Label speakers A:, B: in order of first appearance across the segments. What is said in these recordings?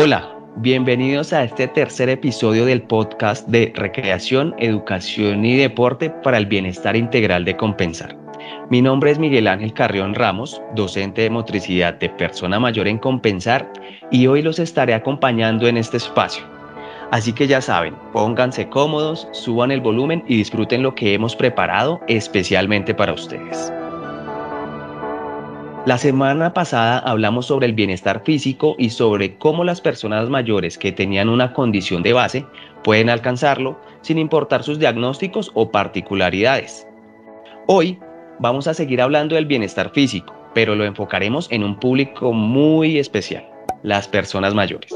A: Hola, bienvenidos a este tercer episodio del podcast de Recreación, Educación y Deporte para el Bienestar Integral de Compensar. Mi nombre es Miguel Ángel Carrión Ramos, docente de motricidad de persona mayor en Compensar y hoy los estaré acompañando en este espacio. Así que ya saben, pónganse cómodos, suban el volumen y disfruten lo que hemos preparado especialmente para ustedes. La semana pasada hablamos sobre el bienestar físico y sobre cómo las personas mayores que tenían una condición de base pueden alcanzarlo sin importar sus diagnósticos o particularidades. Hoy vamos a seguir hablando del bienestar físico, pero lo enfocaremos en un público muy especial, las personas mayores.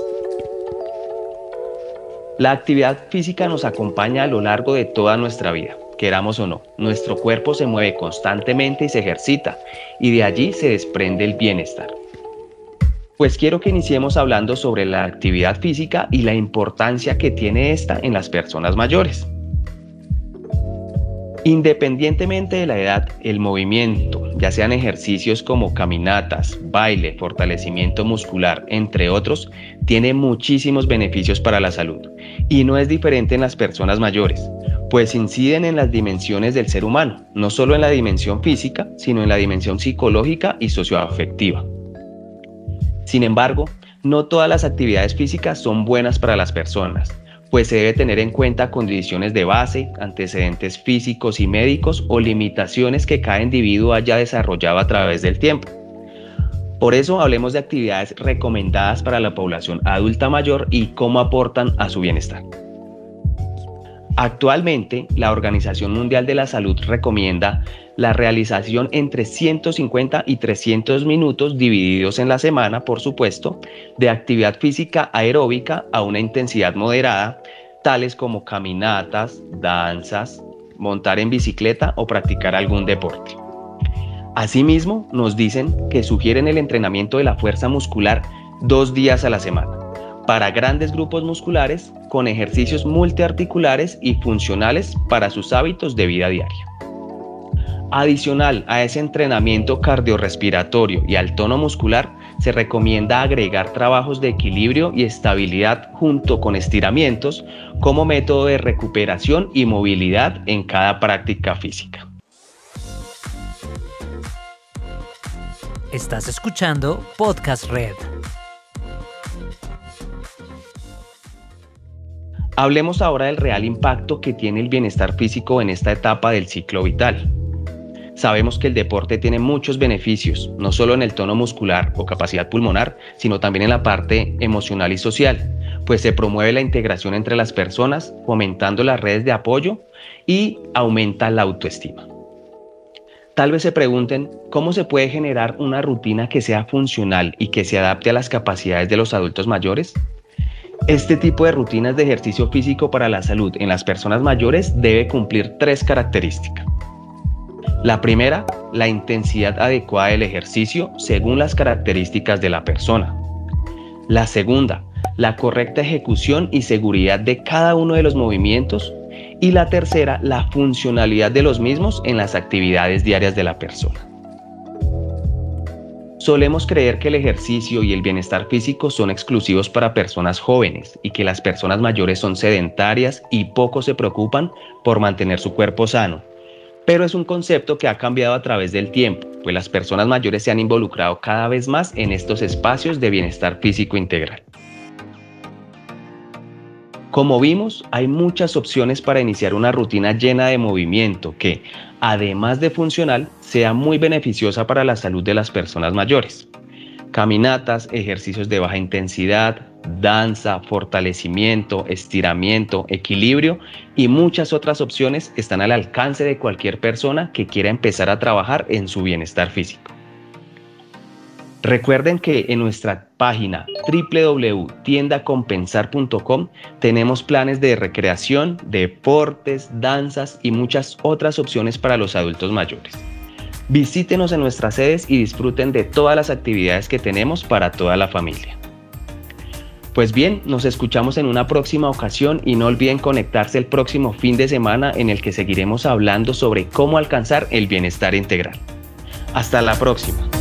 A: La actividad física nos acompaña a lo largo de toda nuestra vida queramos o no. Nuestro cuerpo se mueve constantemente y se ejercita, y de allí se desprende el bienestar. Pues quiero que iniciemos hablando sobre la actividad física y la importancia que tiene esta en las personas mayores. Independientemente de la edad, el movimiento, ya sean ejercicios como caminatas, baile, fortalecimiento muscular, entre otros, tiene muchísimos beneficios para la salud y no es diferente en las personas mayores pues inciden en las dimensiones del ser humano, no solo en la dimensión física, sino en la dimensión psicológica y socioafectiva. Sin embargo, no todas las actividades físicas son buenas para las personas, pues se debe tener en cuenta condiciones de base, antecedentes físicos y médicos o limitaciones que cada individuo haya desarrollado a través del tiempo. Por eso hablemos de actividades recomendadas para la población adulta mayor y cómo aportan a su bienestar. Actualmente, la Organización Mundial de la Salud recomienda la realización entre 150 y 300 minutos divididos en la semana, por supuesto, de actividad física aeróbica a una intensidad moderada, tales como caminatas, danzas, montar en bicicleta o practicar algún deporte. Asimismo, nos dicen que sugieren el entrenamiento de la fuerza muscular dos días a la semana para grandes grupos musculares con ejercicios multiarticulares y funcionales para sus hábitos de vida diaria. Adicional a ese entrenamiento cardiorrespiratorio y al tono muscular, se recomienda agregar trabajos de equilibrio y estabilidad junto con estiramientos como método de recuperación y movilidad en cada práctica física.
B: Estás escuchando Podcast Red.
A: Hablemos ahora del real impacto que tiene el bienestar físico en esta etapa del ciclo vital. Sabemos que el deporte tiene muchos beneficios, no solo en el tono muscular o capacidad pulmonar, sino también en la parte emocional y social, pues se promueve la integración entre las personas, fomentando las redes de apoyo y aumenta la autoestima. Tal vez se pregunten cómo se puede generar una rutina que sea funcional y que se adapte a las capacidades de los adultos mayores. Este tipo de rutinas de ejercicio físico para la salud en las personas mayores debe cumplir tres características. La primera, la intensidad adecuada del ejercicio según las características de la persona. La segunda, la correcta ejecución y seguridad de cada uno de los movimientos. Y la tercera, la funcionalidad de los mismos en las actividades diarias de la persona. Solemos creer que el ejercicio y el bienestar físico son exclusivos para personas jóvenes y que las personas mayores son sedentarias y poco se preocupan por mantener su cuerpo sano. Pero es un concepto que ha cambiado a través del tiempo, pues las personas mayores se han involucrado cada vez más en estos espacios de bienestar físico integral. Como vimos, hay muchas opciones para iniciar una rutina llena de movimiento que, además de funcional, sea muy beneficiosa para la salud de las personas mayores. Caminatas, ejercicios de baja intensidad, danza, fortalecimiento, estiramiento, equilibrio y muchas otras opciones están al alcance de cualquier persona que quiera empezar a trabajar en su bienestar físico. Recuerden que en nuestra página www.tiendacompensar.com tenemos planes de recreación, deportes, danzas y muchas otras opciones para los adultos mayores. Visítenos en nuestras sedes y disfruten de todas las actividades que tenemos para toda la familia. Pues bien, nos escuchamos en una próxima ocasión y no olviden conectarse el próximo fin de semana en el que seguiremos hablando sobre cómo alcanzar el bienestar integral. Hasta la próxima.